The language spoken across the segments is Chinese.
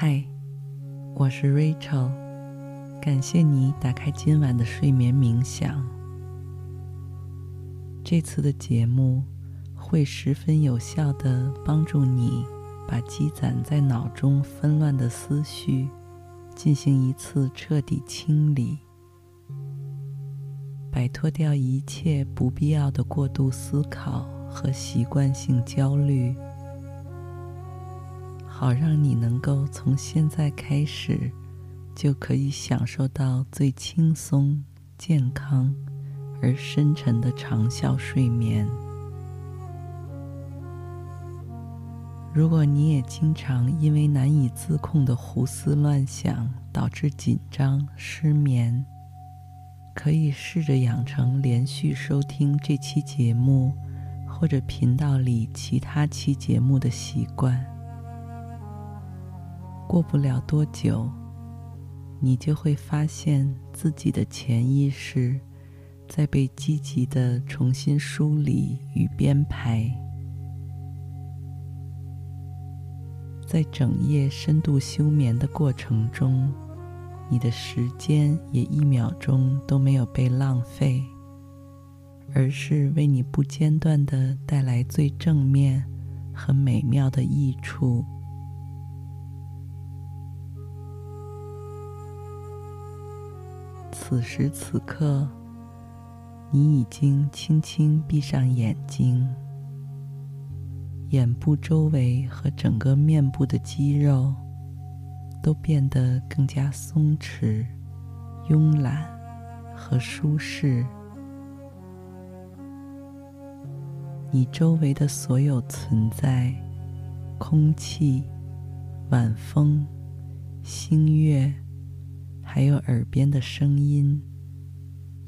嗨，我是 Rachel，感谢你打开今晚的睡眠冥想。这次的节目会十分有效地帮助你把积攒在脑中纷乱的思绪进行一次彻底清理，摆脱掉一切不必要的过度思考和习惯性焦虑。好让你能够从现在开始，就可以享受到最轻松、健康而深沉的长效睡眠。如果你也经常因为难以自控的胡思乱想导致紧张、失眠，可以试着养成连续收听这期节目或者频道里其他期节目的习惯。过不了多久，你就会发现自己的潜意识在被积极的重新梳理与编排。在整夜深度休眠的过程中，你的时间也一秒钟都没有被浪费，而是为你不间断的带来最正面和美妙的益处。此时此刻，你已经轻轻闭上眼睛，眼部周围和整个面部的肌肉都变得更加松弛、慵懒和舒适。你周围的所有存在，空气、晚风、星月。还有耳边的声音，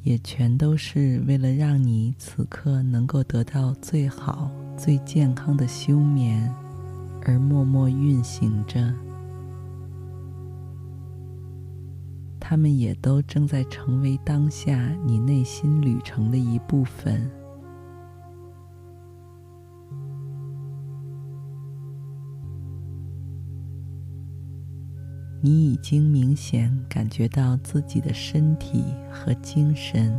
也全都是为了让你此刻能够得到最好、最健康的休眠而默默运行着。他们也都正在成为当下你内心旅程的一部分。你已经明显感觉到自己的身体和精神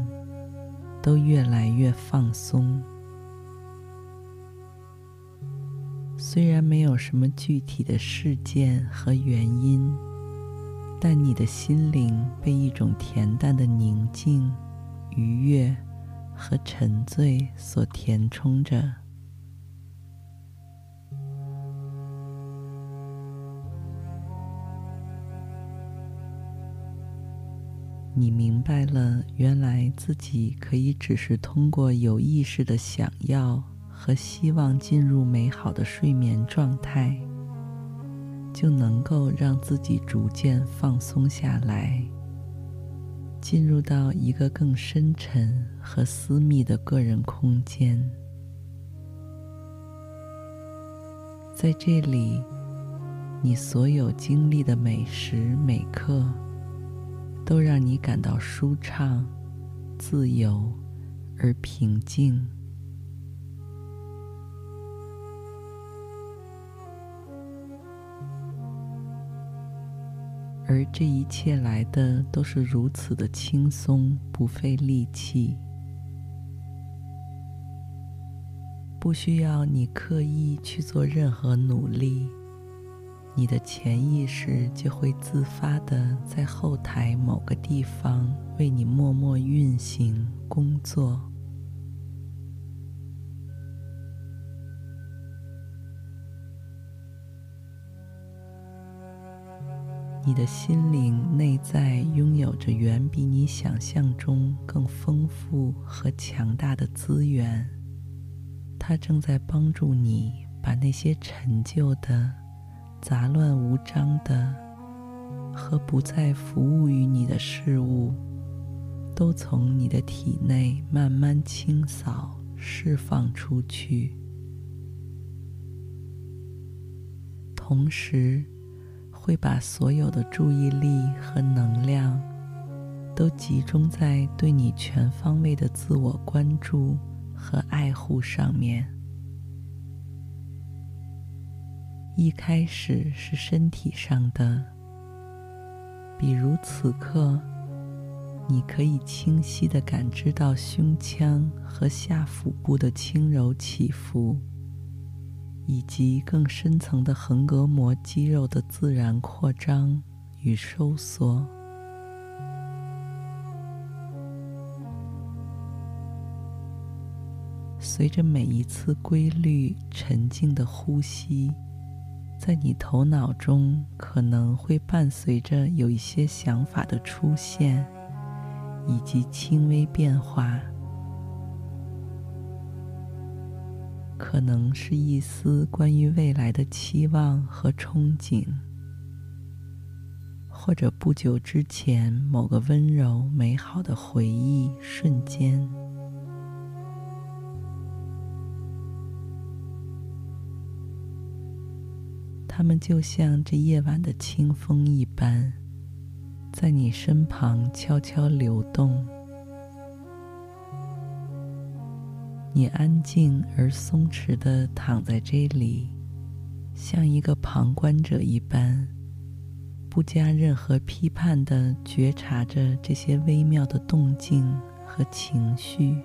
都越来越放松。虽然没有什么具体的事件和原因，但你的心灵被一种恬淡的宁静、愉悦和沉醉所填充着。你明白了，原来自己可以只是通过有意识的想要和希望进入美好的睡眠状态，就能够让自己逐渐放松下来，进入到一个更深沉和私密的个人空间。在这里，你所有经历的每时每刻，都让你感到舒畅、自由而平静，而这一切来的都是如此的轻松，不费力气，不需要你刻意去做任何努力，你的潜意识就会自发的在后台某个地方为你默默运行工作。你的心灵内在拥有着远比你想象中更丰富和强大的资源，它正在帮助你把那些陈旧的、杂乱无章的和不再服务于你的事物，都从你的体内慢慢清扫、释放出去，同时，会把所有的注意力和能量都集中在对你全方位的自我关注和爱护上面。一开始是身体上的，比如此刻，你可以清晰地感知到胸腔和下腹部的轻柔起伏。以及更深层的横膈膜肌肉的自然扩张与收缩。随着每一次规律沉静的呼吸，在你头脑中可能会伴随着有一些想法的出现，以及轻微变化。可能是一丝关于未来的期望和憧憬，或者不久之前某个温柔美好的回忆瞬间。它们就像这夜晚的清风一般，在你身旁悄悄流动。你安静而松弛地躺在这里，像一个旁观者一般，不加任何批判地觉察着这些微妙的动静和情绪。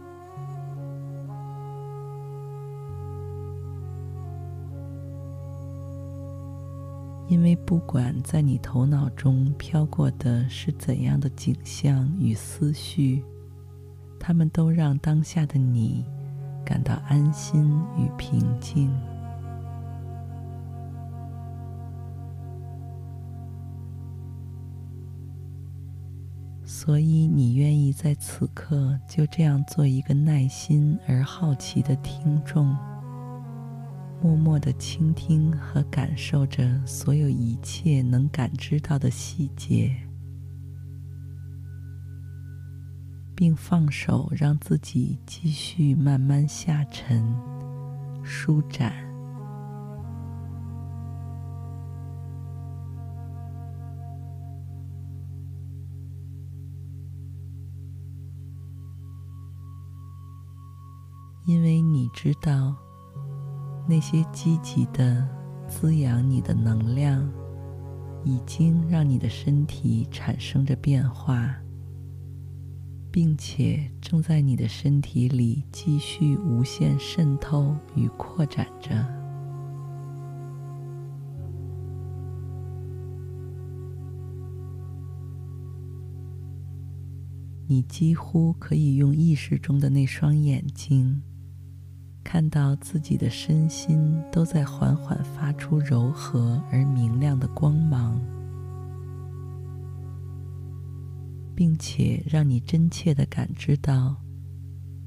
因为不管在你头脑中飘过的是怎样的景象与思绪，它们都让当下的你。感到安心与平静，所以你愿意在此刻就这样做一个耐心而好奇的听众，默默的倾听和感受着所有一切能感知到的细节。并放手，让自己继续慢慢下沉、舒展。因为你知道，那些积极的滋养你的能量，已经让你的身体产生着变化。并且正在你的身体里继续无限渗透与扩展着。你几乎可以用意识中的那双眼睛，看到自己的身心都在缓缓发出柔和而明亮的光芒。并且让你真切的感知到，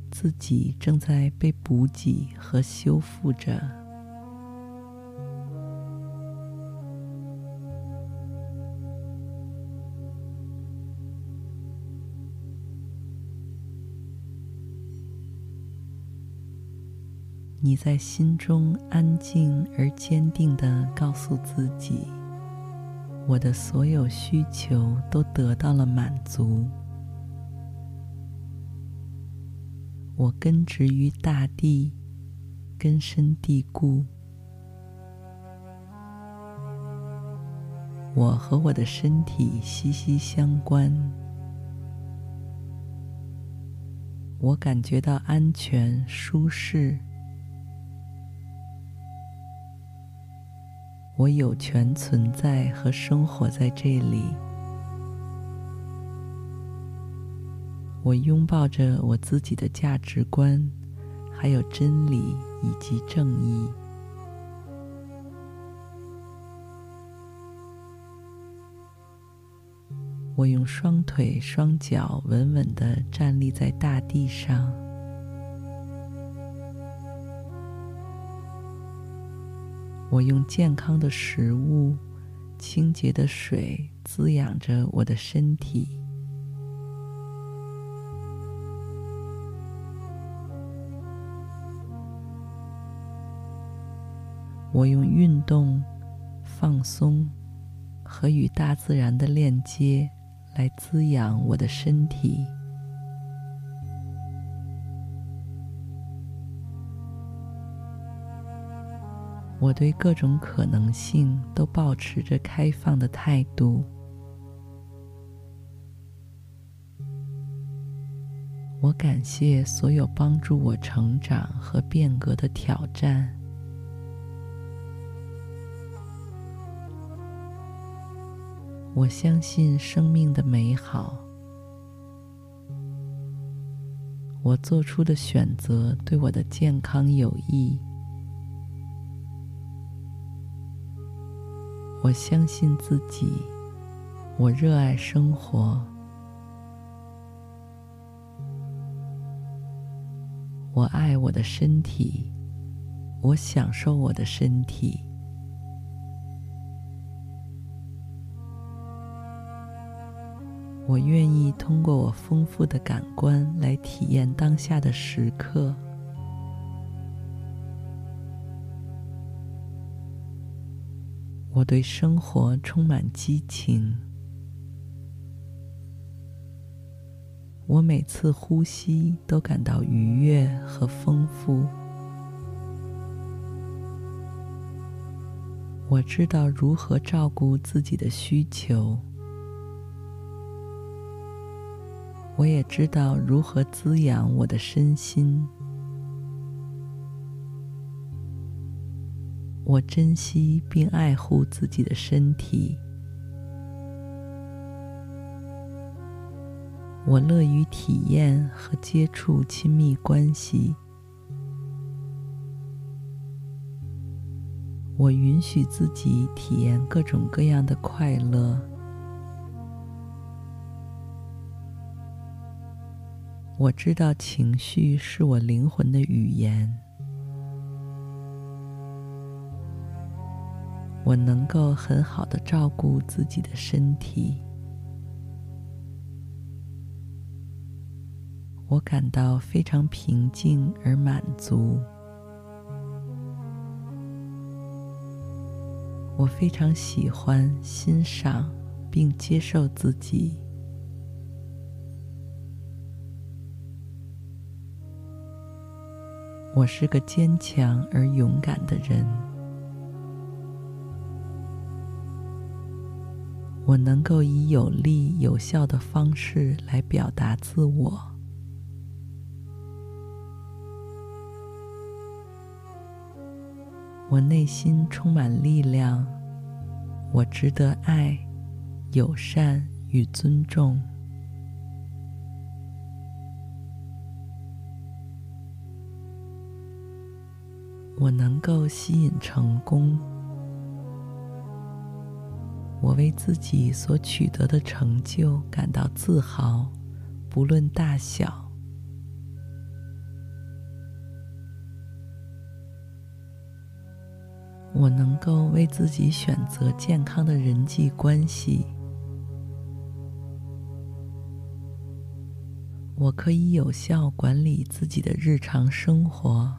自己正在被补给和修复着。你在心中安静而坚定地告诉自己。我的所有需求都得到了满足。我根植于大地，根深蒂固。我和我的身体息息相关。我感觉到安全、舒适。我有权存在和生活在这里。我拥抱着我自己的价值观，还有真理以及正义。我用双腿双脚稳稳地站立在大地上。我用健康的食物、清洁的水滋养着我的身体。我用运动、放松和与大自然的链接。来滋养我的身体。我对各种可能性都保持着开放的态度。我感谢所有帮助我成长和变革的挑战。我相信生命的美好。我做出的选择对我的健康有益。我相信自己。我热爱生活。我爱我的身体。我享受我的身体。我愿意通过我丰富的感官来体验当下的时刻。我对生活充满激情。我每次呼吸都感到愉悦和丰富。我知道如何照顾自己的需求。我也知道如何滋养我的身心。我珍惜并爱护自己的身体。我乐于体验和接触亲密关系。我允许自己体验各种各样的快乐。我知道情绪是我灵魂的语言。我能够很好的照顾自己的身体。我感到非常平静而满足。我非常喜欢、欣赏并接受自己。我是个坚强而勇敢的人。我能够以有力、有效的方式来表达自我。我内心充满力量。我值得爱、友善与尊重。我能够吸引成功。我为自己所取得的成就感到自豪，不论大小。我能够为自己选择健康的人际关系。我可以有效管理自己的日常生活。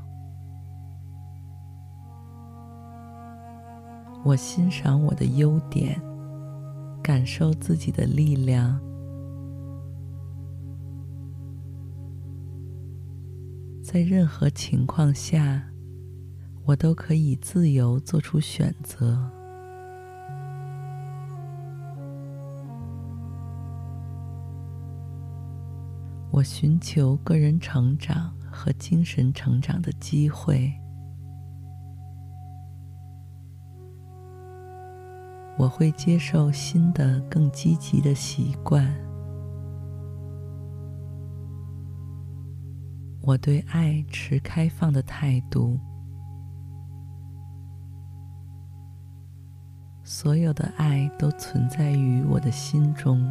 我欣赏我的优点，感受自己的力量。在任何情况下，我都可以自由做出选择。我寻求个人成长和精神成长的机会。我会接受新的、更积极的习惯。我对爱持开放的态度。所有的爱都存在于我的心中。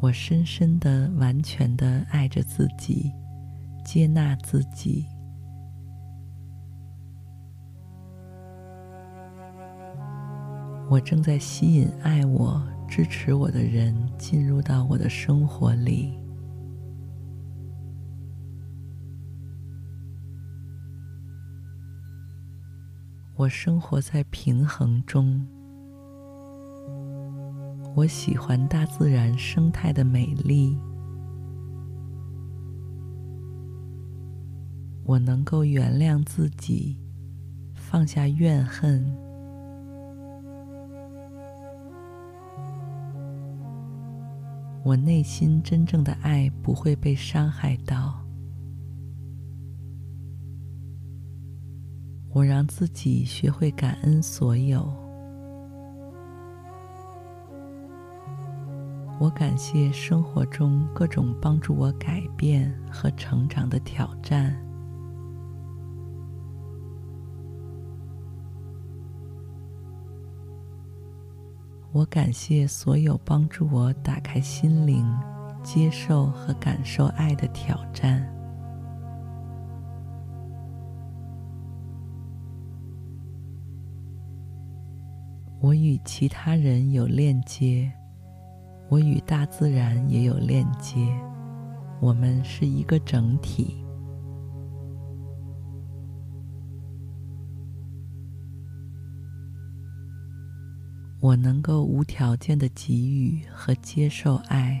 我深深的、完全的爱着自己，接纳自己。我正在吸引爱我、支持我的人进入到我的生活里。我生活在平衡中。我喜欢大自然生态的美丽。我能够原谅自己，放下怨恨。我内心真正的爱不会被伤害到。我让自己学会感恩所有。我感谢生活中各种帮助我改变和成长的挑战。我感谢所有帮助我打开心灵、接受和感受爱的挑战。我与其他人有链接，我与大自然也有链接，我们是一个整体。我能够无条件的给予和接受爱，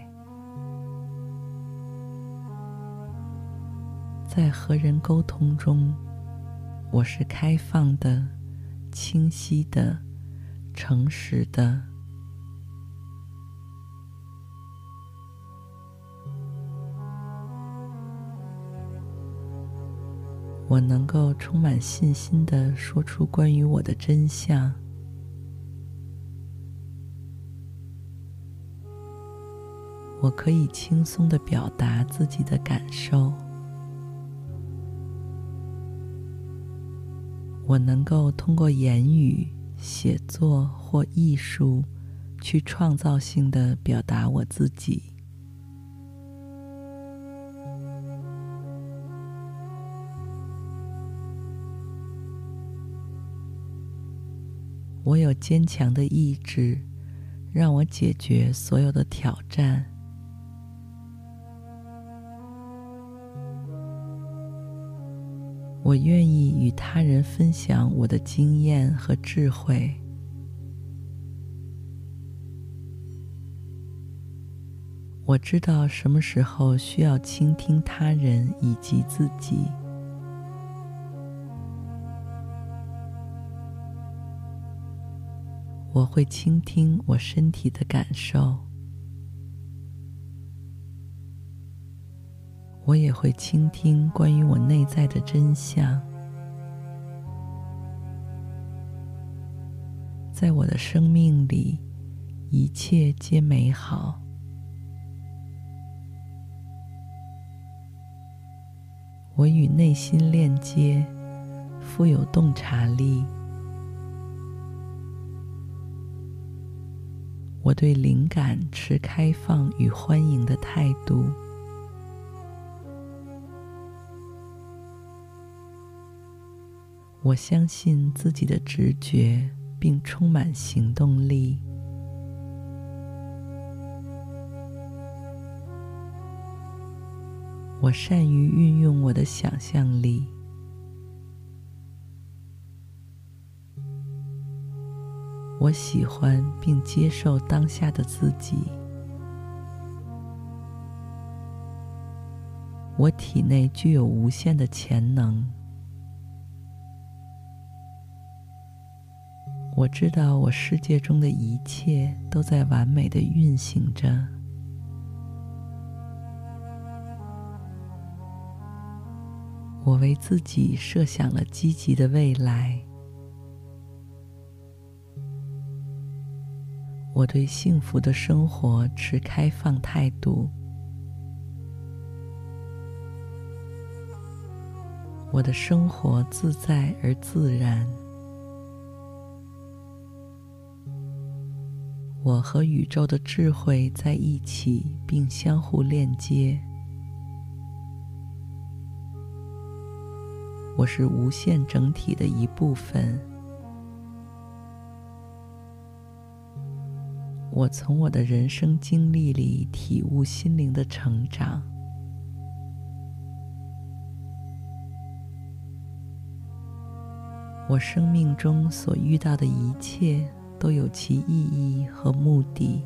在和人沟通中，我是开放的、清晰的、诚实的。我能够充满信心的说出关于我的真相。我可以轻松地表达自己的感受。我能够通过言语、写作或艺术，去创造性地表达我自己。我有坚强的意志，让我解决所有的挑战。我愿意与他人分享我的经验和智慧。我知道什么时候需要倾听他人以及自己。我会倾听我身体的感受。我也会倾听关于我内在的真相。在我的生命里，一切皆美好。我与内心链接，富有洞察力。我对灵感持开放与欢迎的态度。我相信自己的直觉，并充满行动力。我善于运用我的想象力。我喜欢并接受当下的自己。我体内具有无限的潜能。我知道我世界中的一切都在完美的运行着。我为自己设想了积极的未来。我对幸福的生活持开放态度。我的生活自在而自然。我和宇宙的智慧在一起，并相互链接。我是无限整体的一部分。我从我的人生经历里体悟心灵的成长。我生命中所遇到的一切，都有其意义和目的。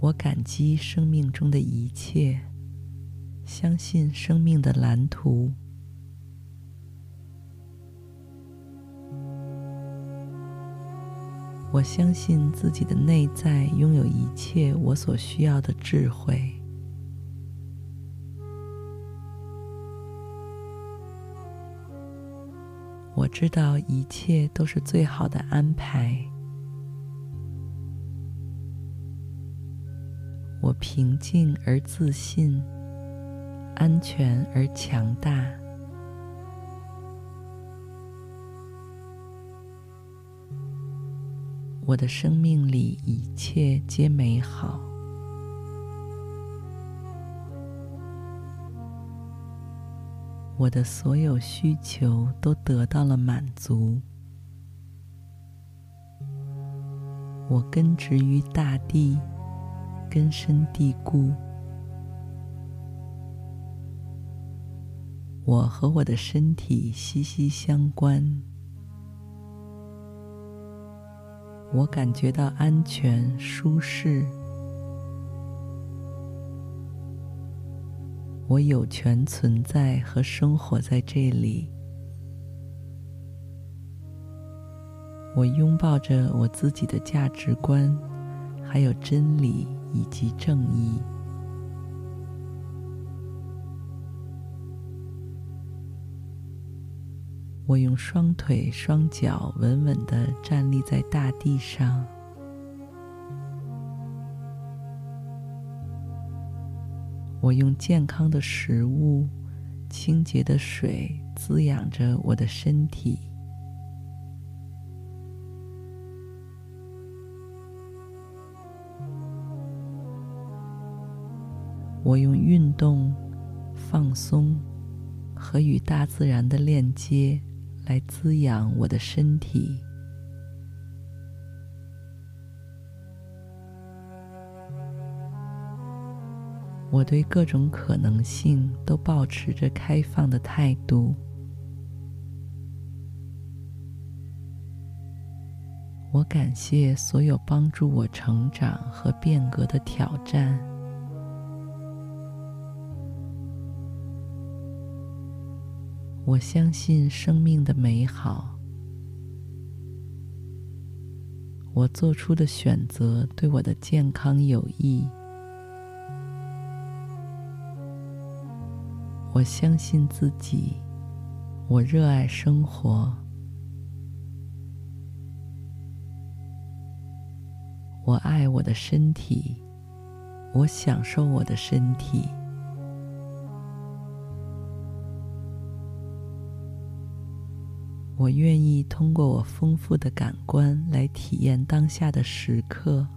我感激生命中的一切，相信生命的蓝图。我相信自己的内在拥有一切我所需要的智慧。知道一切都是最好的安排。我平静而自信，安全而强大。我的生命里一切皆美好。我的所有需求都得到了满足。我根植于大地，根深蒂固。我和我的身体息息相关。我感觉到安全、舒适。我有权存在和生活在这里。我拥抱着我自己的价值观，还有真理以及正义。我用双腿双脚稳稳地站立在大地上。我用健康的食物、清洁的水滋养着我的身体。我用运动、放松和与大自然的链接来滋养我的身体。我对各种可能性都保持着开放的态度。我感谢所有帮助我成长和变革的挑战。我相信生命的美好。我做出的选择对我的健康有益。我相信自己，我热爱生活，我爱我的身体，我享受我的身体，我愿意通过我丰富的感官来体验当下的时刻。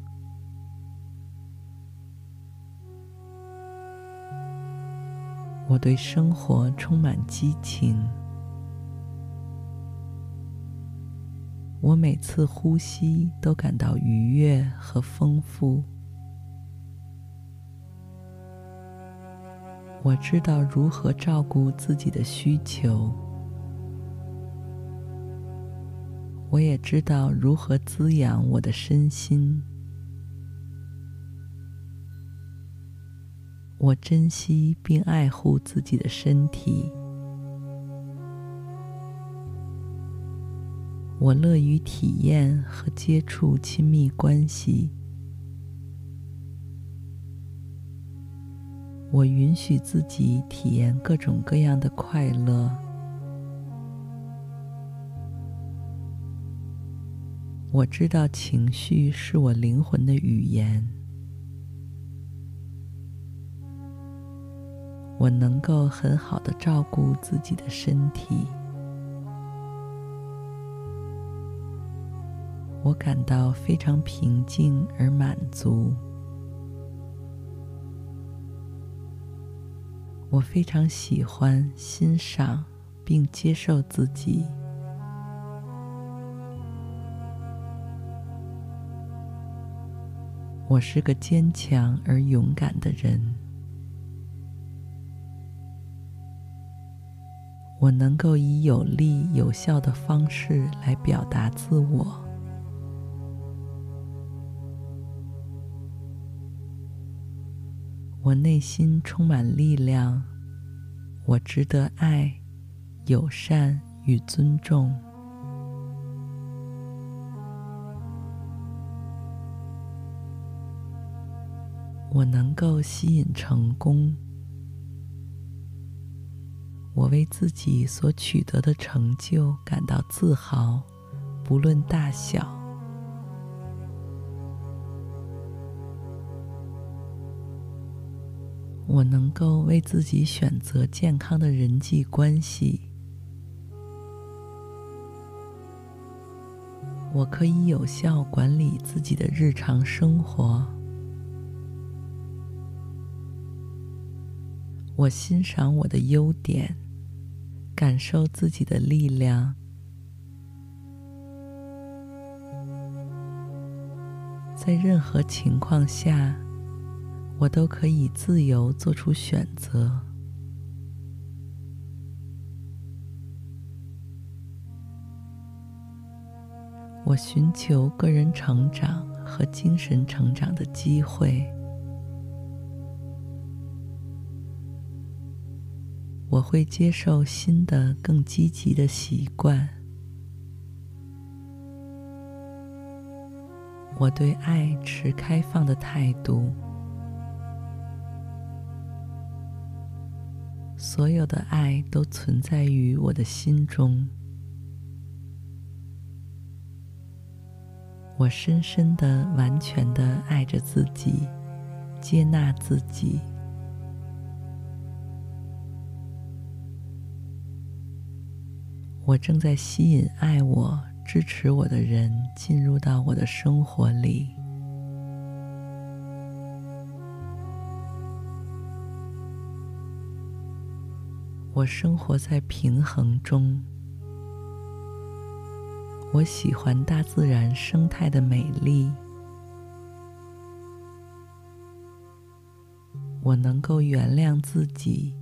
我对生活充满激情。我每次呼吸都感到愉悦和丰富。我知道如何照顾自己的需求。我也知道如何滋养我的身心。我珍惜并爱护自己的身体。我乐于体验和接触亲密关系。我允许自己体验各种各样的快乐。我知道情绪是我灵魂的语言。我能够很好的照顾自己的身体。我感到非常平静而满足。我非常喜欢、欣赏并接受自己。我是个坚强而勇敢的人。我能够以有力、有效的方式来表达自我。我内心充满力量，我值得爱、友善与尊重。我能够吸引成功。我为自己所取得的成就感到自豪，不论大小。我能够为自己选择健康的人际关系。我可以有效管理自己的日常生活。我欣赏我的优点，感受自己的力量。在任何情况下，我都可以自由做出选择。我寻求个人成长和精神成长的机会。我会接受新的、更积极的习惯。我对爱持开放的态度。所有的爱都存在于我的心中。我深深的、完全的爱着自己，接纳自己。我正在吸引爱我、支持我的人进入到我的生活里。我生活在平衡中。我喜欢大自然生态的美丽。我能够原谅自己，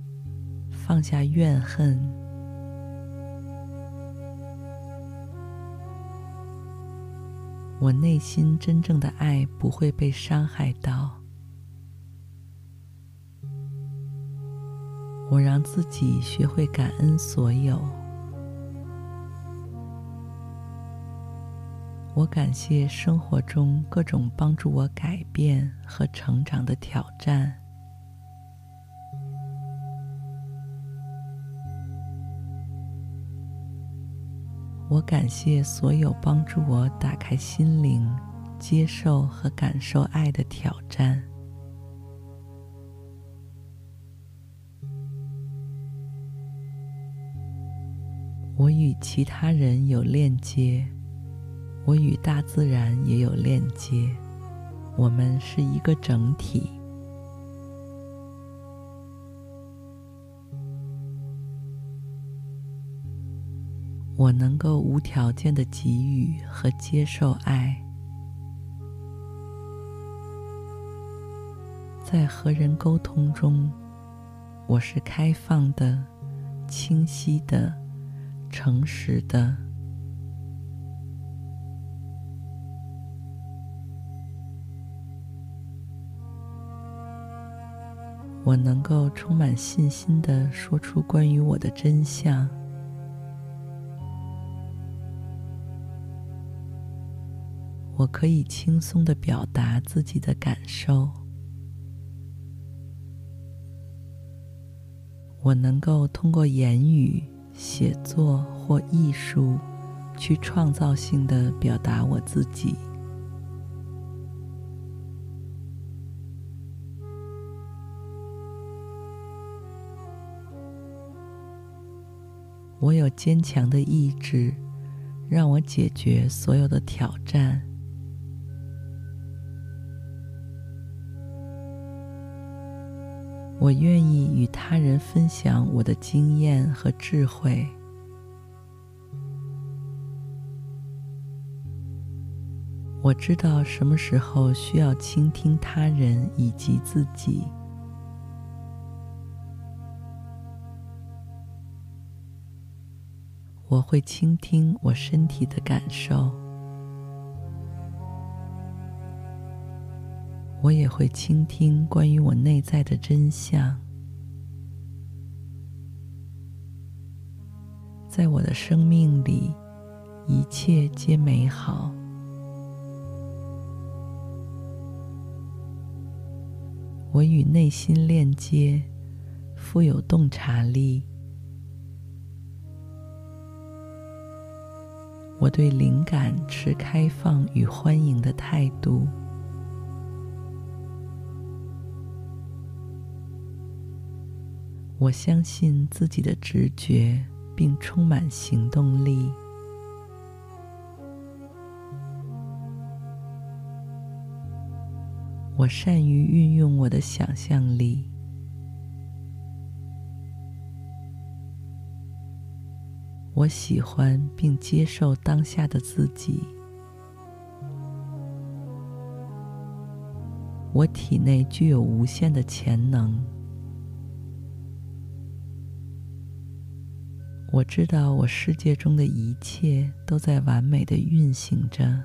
放下怨恨。我内心真正的爱不会被伤害到。我让自己学会感恩所有。我感谢生活中各种帮助我改变和成长的挑战。我感谢所有帮助我打开心灵、接受和感受爱的挑战。我与其他人有链接，我与大自然也有链接，我们是一个整体。我能够无条件的给予和接受爱，在和人沟通中，我是开放的、清晰的。诚实的，我能够充满信心的说出关于我的真相。我可以轻松地表达自己的感受。我能够通过言语。写作或艺术，去创造性的表达我自己。我有坚强的意志，让我解决所有的挑战。我愿意与他人分享我的经验和智慧。我知道什么时候需要倾听他人以及自己。我会倾听我身体的感受。我也会倾听关于我内在的真相。在我的生命里，一切皆美好。我与内心链接，富有洞察力。我对灵感持开放与欢迎的态度。我相信自己的直觉，并充满行动力。我善于运用我的想象力。我喜欢并接受当下的自己。我体内具有无限的潜能。我知道，我世界中的一切都在完美的运行着。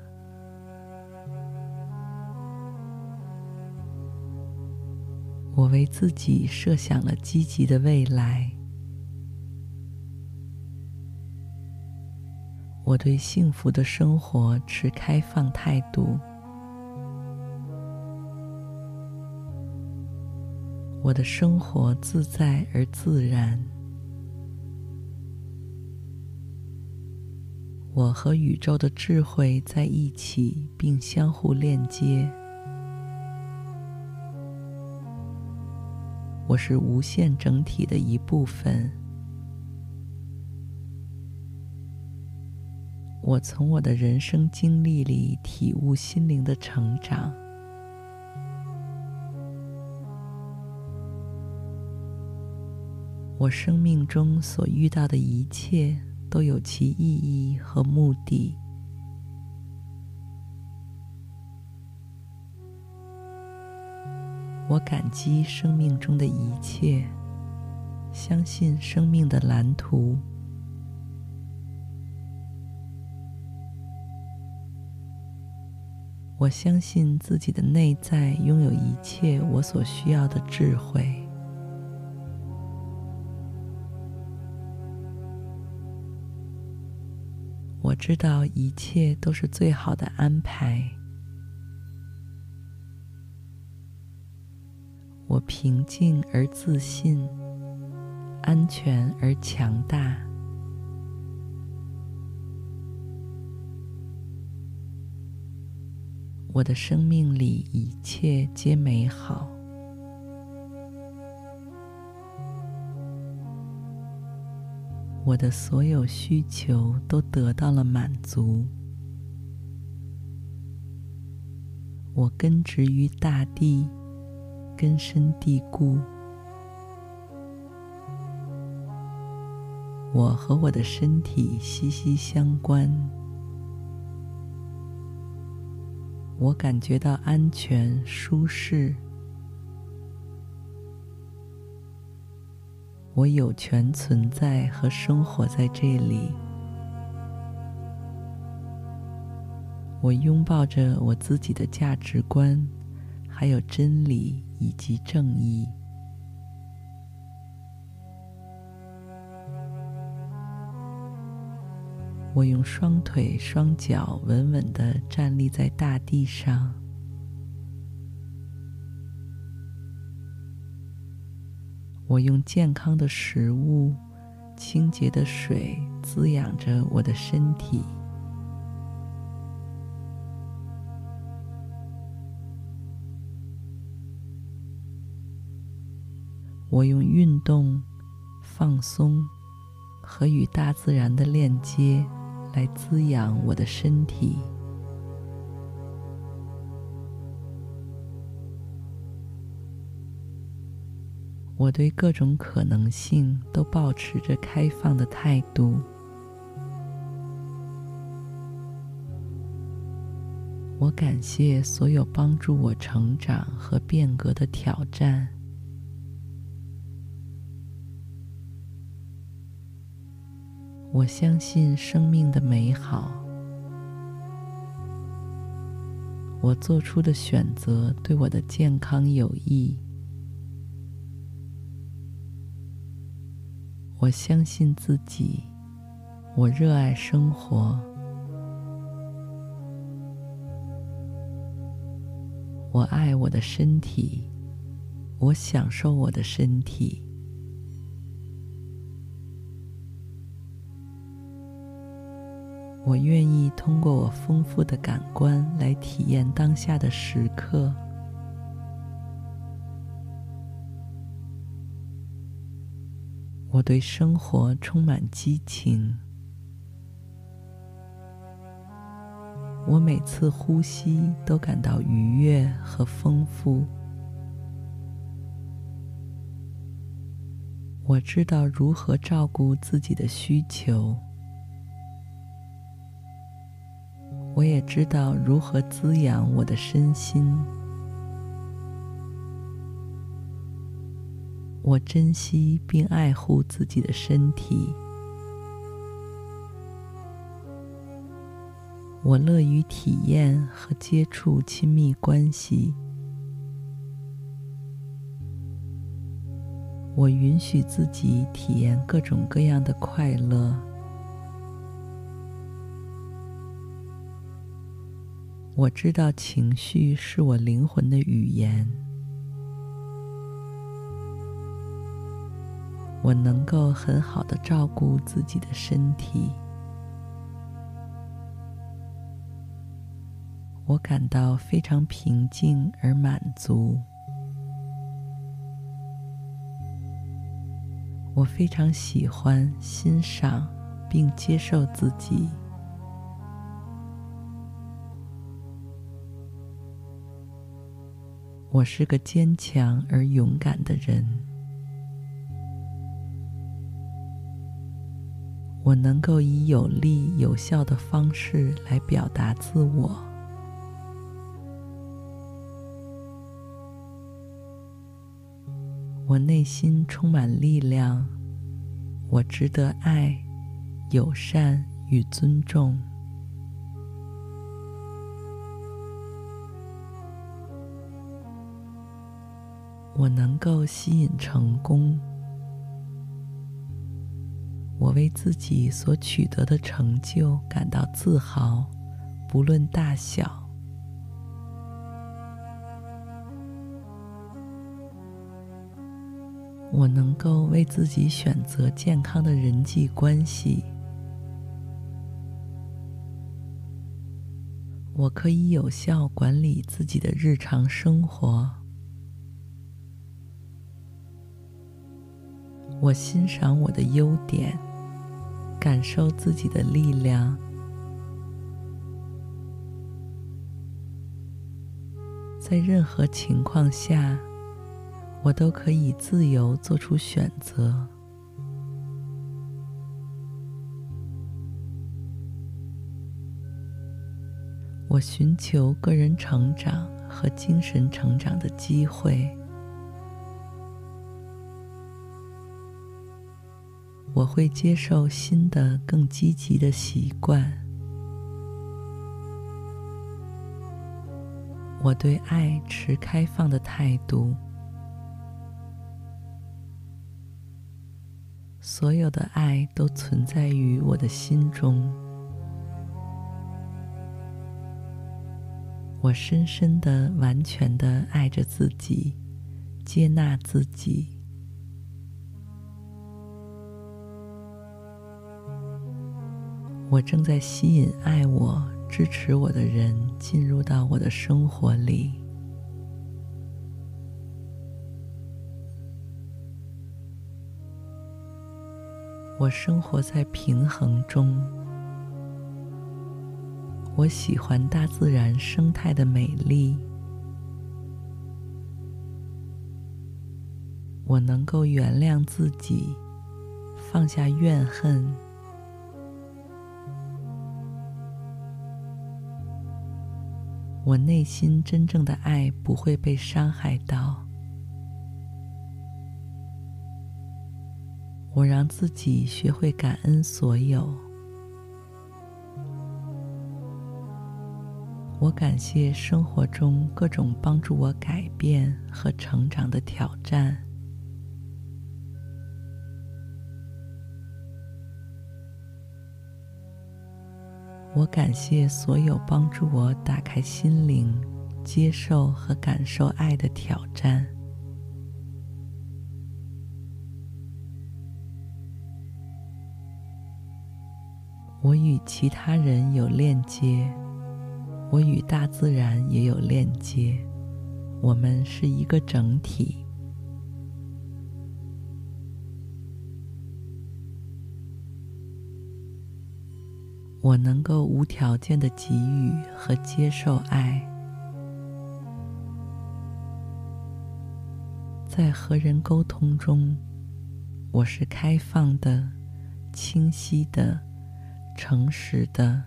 我为自己设想了积极的未来。我对幸福的生活持开放态度。我的生活自在而自然。我和宇宙的智慧在一起，并相互链接。我是无限整体的一部分。我从我的人生经历里体悟心灵的成长。我生命中所遇到的一切，都有其意义和目的。我感激生命中的一切，相信生命的蓝图。我相信自己的内在拥有一切我所需要的智慧。知道一切都是最好的安排。我平静而自信，安全而强大。我的生命里一切皆美好。我的所有需求都得到了满足。我根植于大地，根深蒂固。我和我的身体息息相关。我感觉到安全、舒适。我有权存在和生活在这里。我拥抱着我自己的价值观，还有真理以及正义。我用双腿双脚稳稳地站立在大地上。我用健康的食物清洁的水滋养着我的身体。我用运动放松和与大自然的链接来滋养我的身体。我对各种可能性都保持着开放的态度。我感谢所有帮助我成长和变革的挑战。我相信生命的美好。我做出的选择对我的健康有益。我相信自己，我热爱生活，我爱我的身体，我享受我的身体，我愿意通过我丰富的感官来体验当下的时刻。我对生活充满激情。我每次呼吸都感到愉悦和丰富。我知道如何照顾自己的需求。我也知道如何滋养我的身心。我珍惜并爱护自己的身体。我乐于体验和接触亲密关系。我允许自己体验各种各样的快乐。我知道情绪是我灵魂的语言。我能够很好的照顾自己的身体，我感到非常平静而满足。我非常喜欢、欣赏并接受自己。我是个坚强而勇敢的人。我能够以有力、有效的方式来表达自我。我内心充满力量。我值得爱、友善与尊重。我能够吸引成功。我为自己所取得的成就感到自豪，不论大小。我能够为自己选择健康的人际关系。我可以有效管理自己的日常生活。我欣赏我的优点。感受自己的力量，在任何情况下，我都可以自由做出选择。我寻求个人成长和精神成长的机会。我会接受新的、更积极的习惯。我对爱持开放的态度。所有的爱都存在于我的心中。我深深的、完全的爱着自己，接纳自己。我正在吸引爱我、支持我的人进入到我的生活里。我生活在平衡中。我喜欢大自然生态的美丽。我能够原谅自己，放下怨恨。我内心真正的爱不会被伤害到。我让自己学会感恩所有。我感谢生活中各种帮助我改变和成长的挑战。我感谢所有帮助我打开心灵、接受和感受爱的挑战。我与其他人有链接，我与大自然也有链接，我们是一个整体。我能够无条件的给予和接受爱，在和人沟通中，我是开放的、清晰的。诚实的，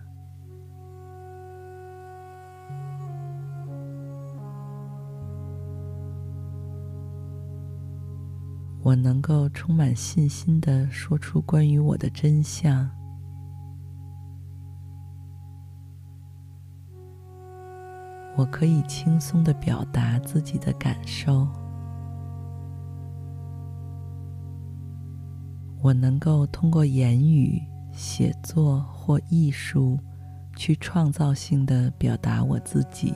我能够充满信心的说出关于我的真相。我可以轻松地表达自己的感受。我能够通过言语。写作或艺术，去创造性的表达我自己。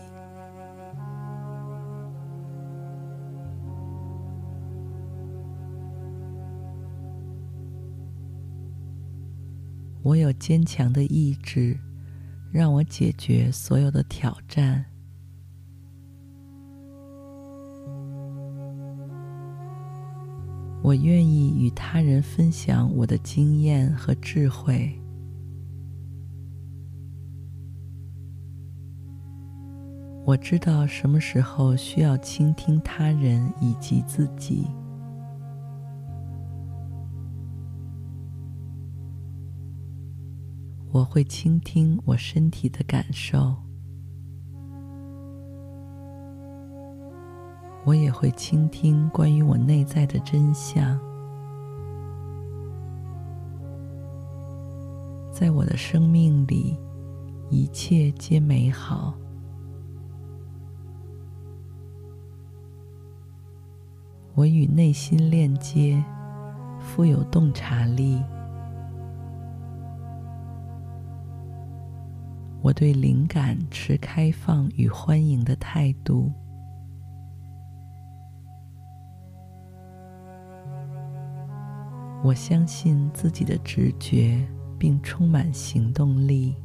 我有坚强的意志，让我解决所有的挑战。我愿意与他人分享我的经验和智慧。我知道什么时候需要倾听他人以及自己。我会倾听我身体的感受。我也会倾听关于我内在的真相。在我的生命里，一切皆美好。我与内心链接，富有洞察力。我对灵感持开放与欢迎的态度。我相信自己的直觉，并充满行动力。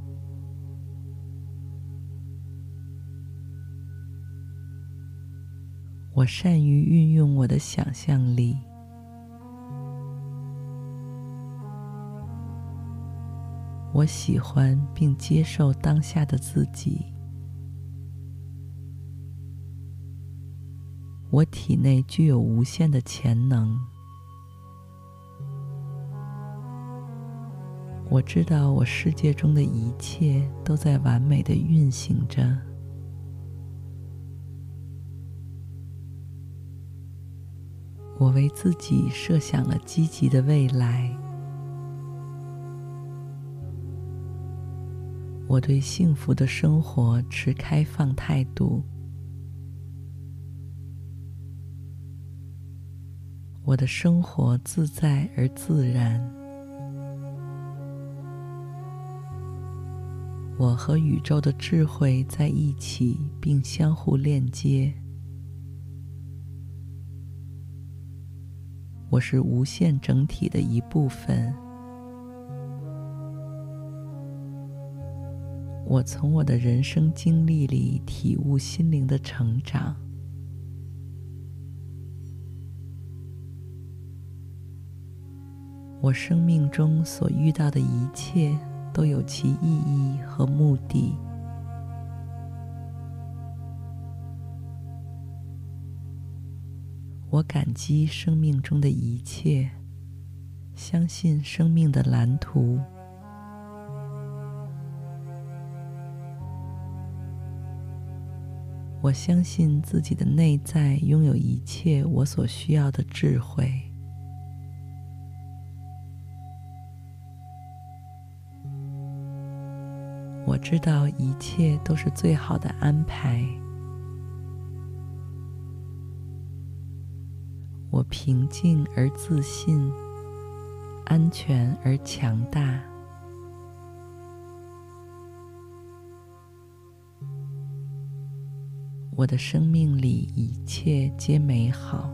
我善于运用我的想象力。我喜欢并接受当下的自己。我体内具有无限的潜能。我知道，我世界中的一切都在完美的运行着。我为自己设想了积极的未来。我对幸福的生活持开放态度。我的生活自在而自然。我和宇宙的智慧在一起，并相互链接。我是无限整体的一部分。我从我的人生经历里体悟心灵的成长。我生命中所遇到的一切都有其意义和目的。我感激生命中的一切，相信生命的蓝图。我相信自己的内在拥有一切我所需要的智慧。知道一切都是最好的安排。我平静而自信，安全而强大。我的生命里一切皆美好，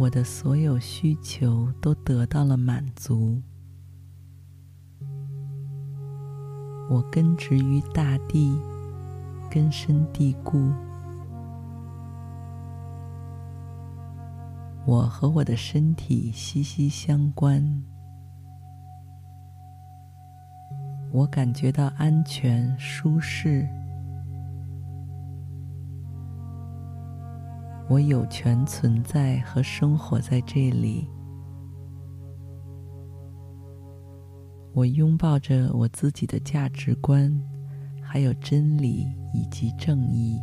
我的所有需求都得到了满足。我根植于大地，根深蒂固。我和我的身体息息相关。我感觉到安全、舒适。我有权存在和生活在这里。我拥抱着我自己的价值观，还有真理以及正义。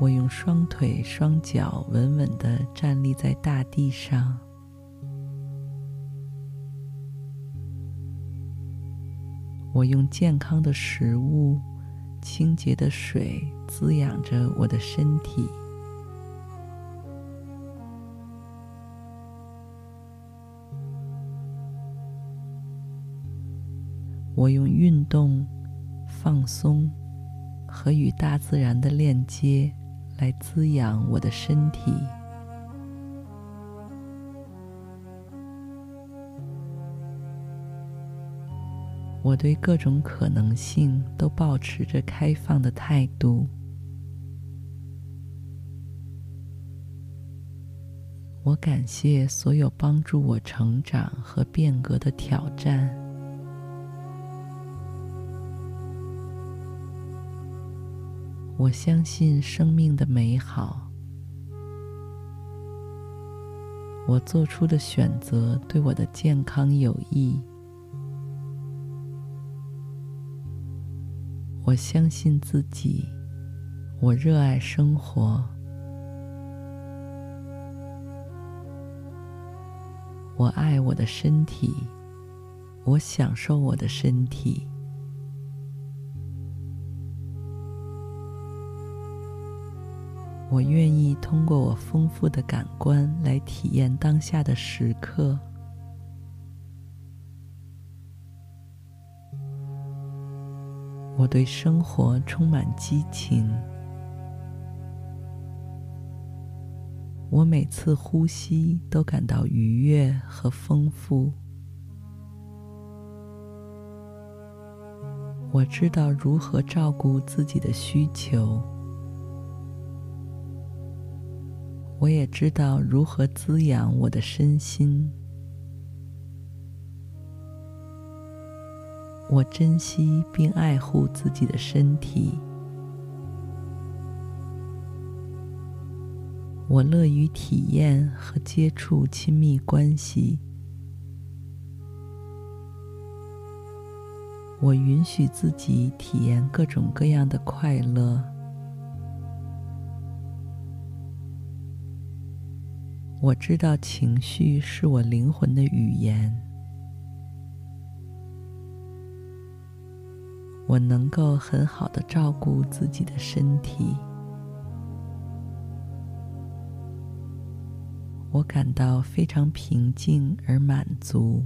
我用双腿双脚稳稳地站立在大地上。我用健康的食物、清洁的水滋养着我的身体。我用运动、放松和与大自然的链接。来滋养我的身体。我对各种可能性都保持着开放的态度。我感谢所有帮助我成长和变革的挑战。我相信生命的美好。我做出的选择对我的健康有益。我相信自己。我热爱生活。我爱我的身体。我享受我的身体。我愿意通过我丰富的感官来体验当下的时刻。我对生活充满激情。我每次呼吸都感到愉悦和丰富。我知道如何照顾自己的需求。我也知道如何滋养我的身心。我珍惜并爱护自己的身体。我乐于体验和接触亲密关系。我允许自己体验各种各样的快乐。我知道情绪是我灵魂的语言。我能够很好的照顾自己的身体。我感到非常平静而满足。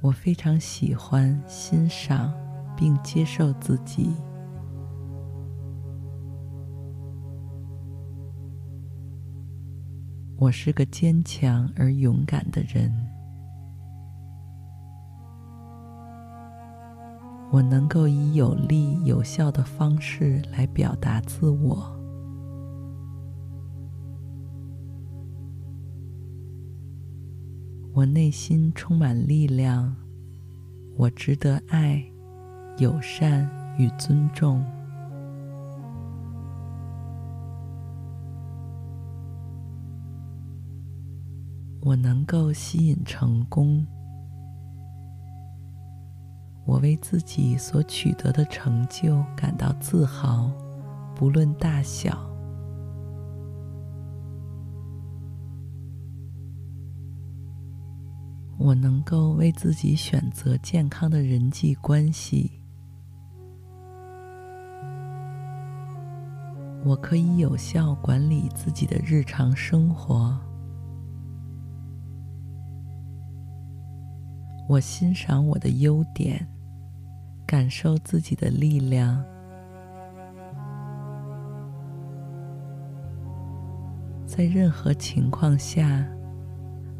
我非常喜欢、欣赏并接受自己。我是个坚强而勇敢的人。我能够以有力、有效的方式来表达自我。我内心充满力量，我值得爱、友善与尊重。我能够吸引成功。我为自己所取得的成就感到自豪，不论大小。我能够为自己选择健康的人际关系。我可以有效管理自己的日常生活。我欣赏我的优点，感受自己的力量。在任何情况下，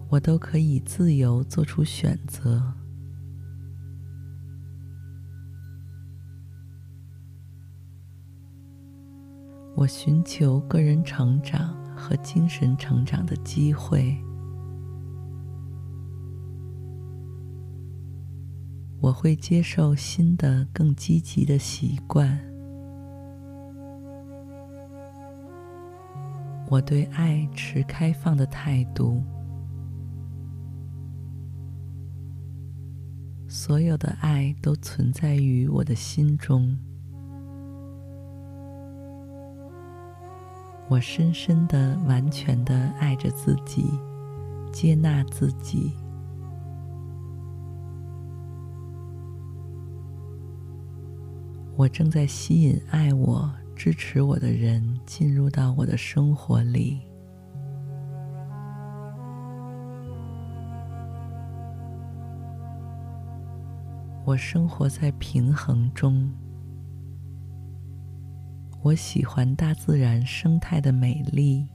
我都可以自由做出选择。我寻求个人成长和精神成长的机会。我会接受新的、更积极的习惯。我对爱持开放的态度。所有的爱都存在于我的心中。我深深的、完全的爱着自己，接纳自己。我正在吸引爱我、支持我的人进入到我的生活里。我生活在平衡中。我喜欢大自然生态的美丽。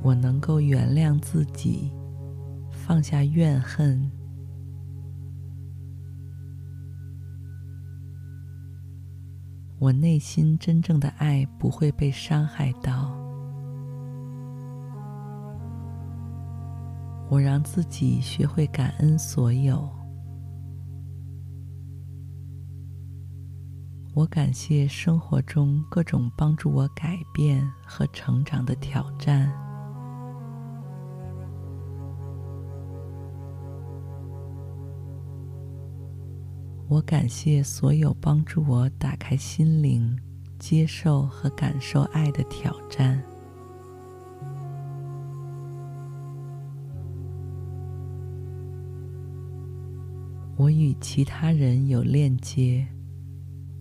我能够原谅自己，放下怨恨。我内心真正的爱不会被伤害到。我让自己学会感恩所有。我感谢生活中各种帮助我改变和成长的挑战。我感谢所有帮助我打开心灵、接受和感受爱的挑战。我与其他人有链接，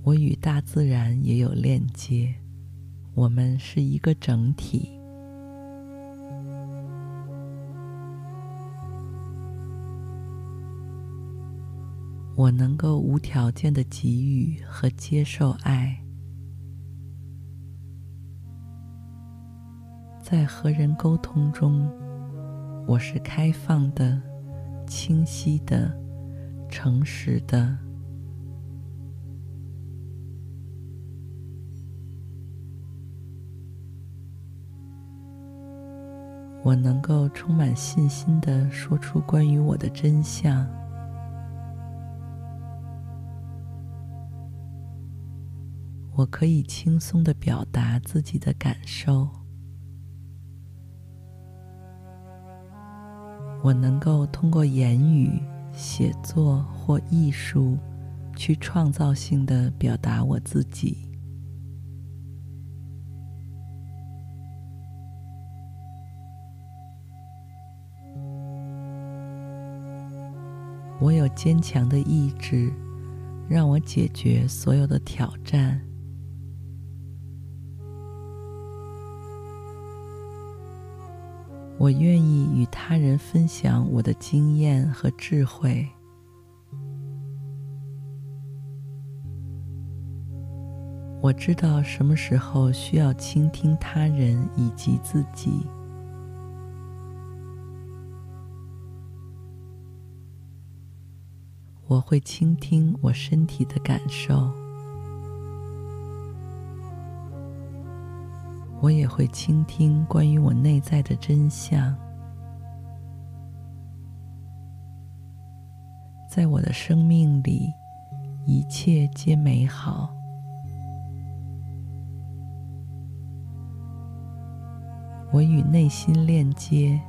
我与大自然也有链接，我们是一个整体。我能够无条件的给予和接受爱，在和人沟通中，我是开放的、清晰的、诚实的。我能够充满信心的说出关于我的真相。我可以轻松地表达自己的感受。我能够通过言语、写作或艺术，去创造性地表达我自己。我有坚强的意志，让我解决所有的挑战。我愿意与他人分享我的经验和智慧。我知道什么时候需要倾听他人以及自己。我会倾听我身体的感受，我也会倾听关于我内在的真相。在我的生命里，一切皆美好。我与内心链接，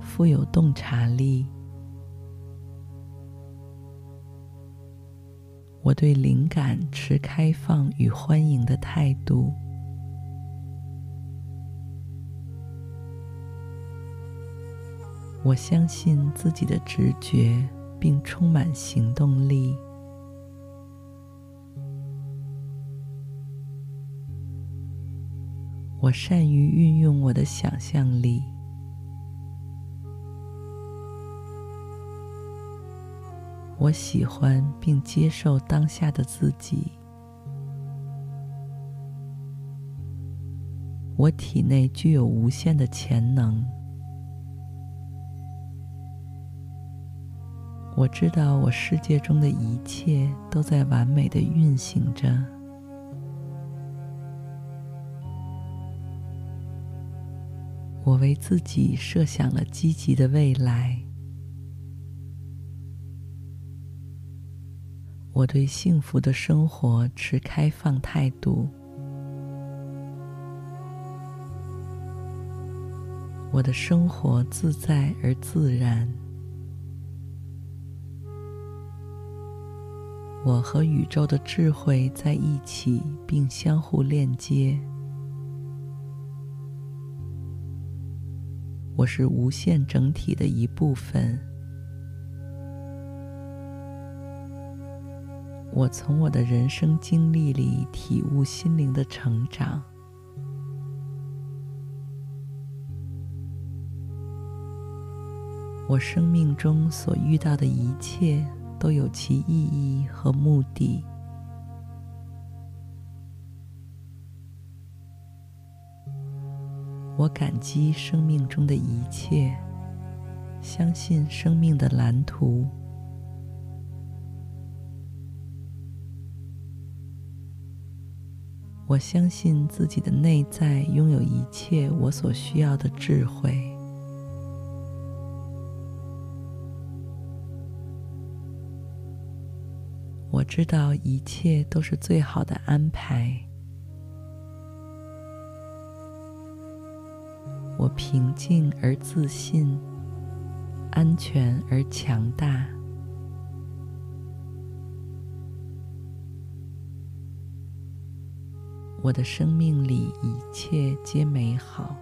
富有洞察力。我对灵感持开放与欢迎的态度。我相信自己的直觉，并充满行动力。我善于运用我的想象力。我喜欢并接受当下的自己。我体内具有无限的潜能。我知道我世界中的一切都在完美的运行着。我为自己设想了积极的未来。我对幸福的生活持开放态度。我的生活自在而自然。我和宇宙的智慧在一起，并相互链接。我是无限整体的一部分。我从我的人生经历里体悟心灵的成长。我生命中所遇到的一切都有其意义和目的。我感激生命中的一切，相信生命的蓝图。我相信自己的内在拥有一切我所需要的智慧。知道一切都是最好的安排。我平静而自信，安全而强大。我的生命里一切皆美好。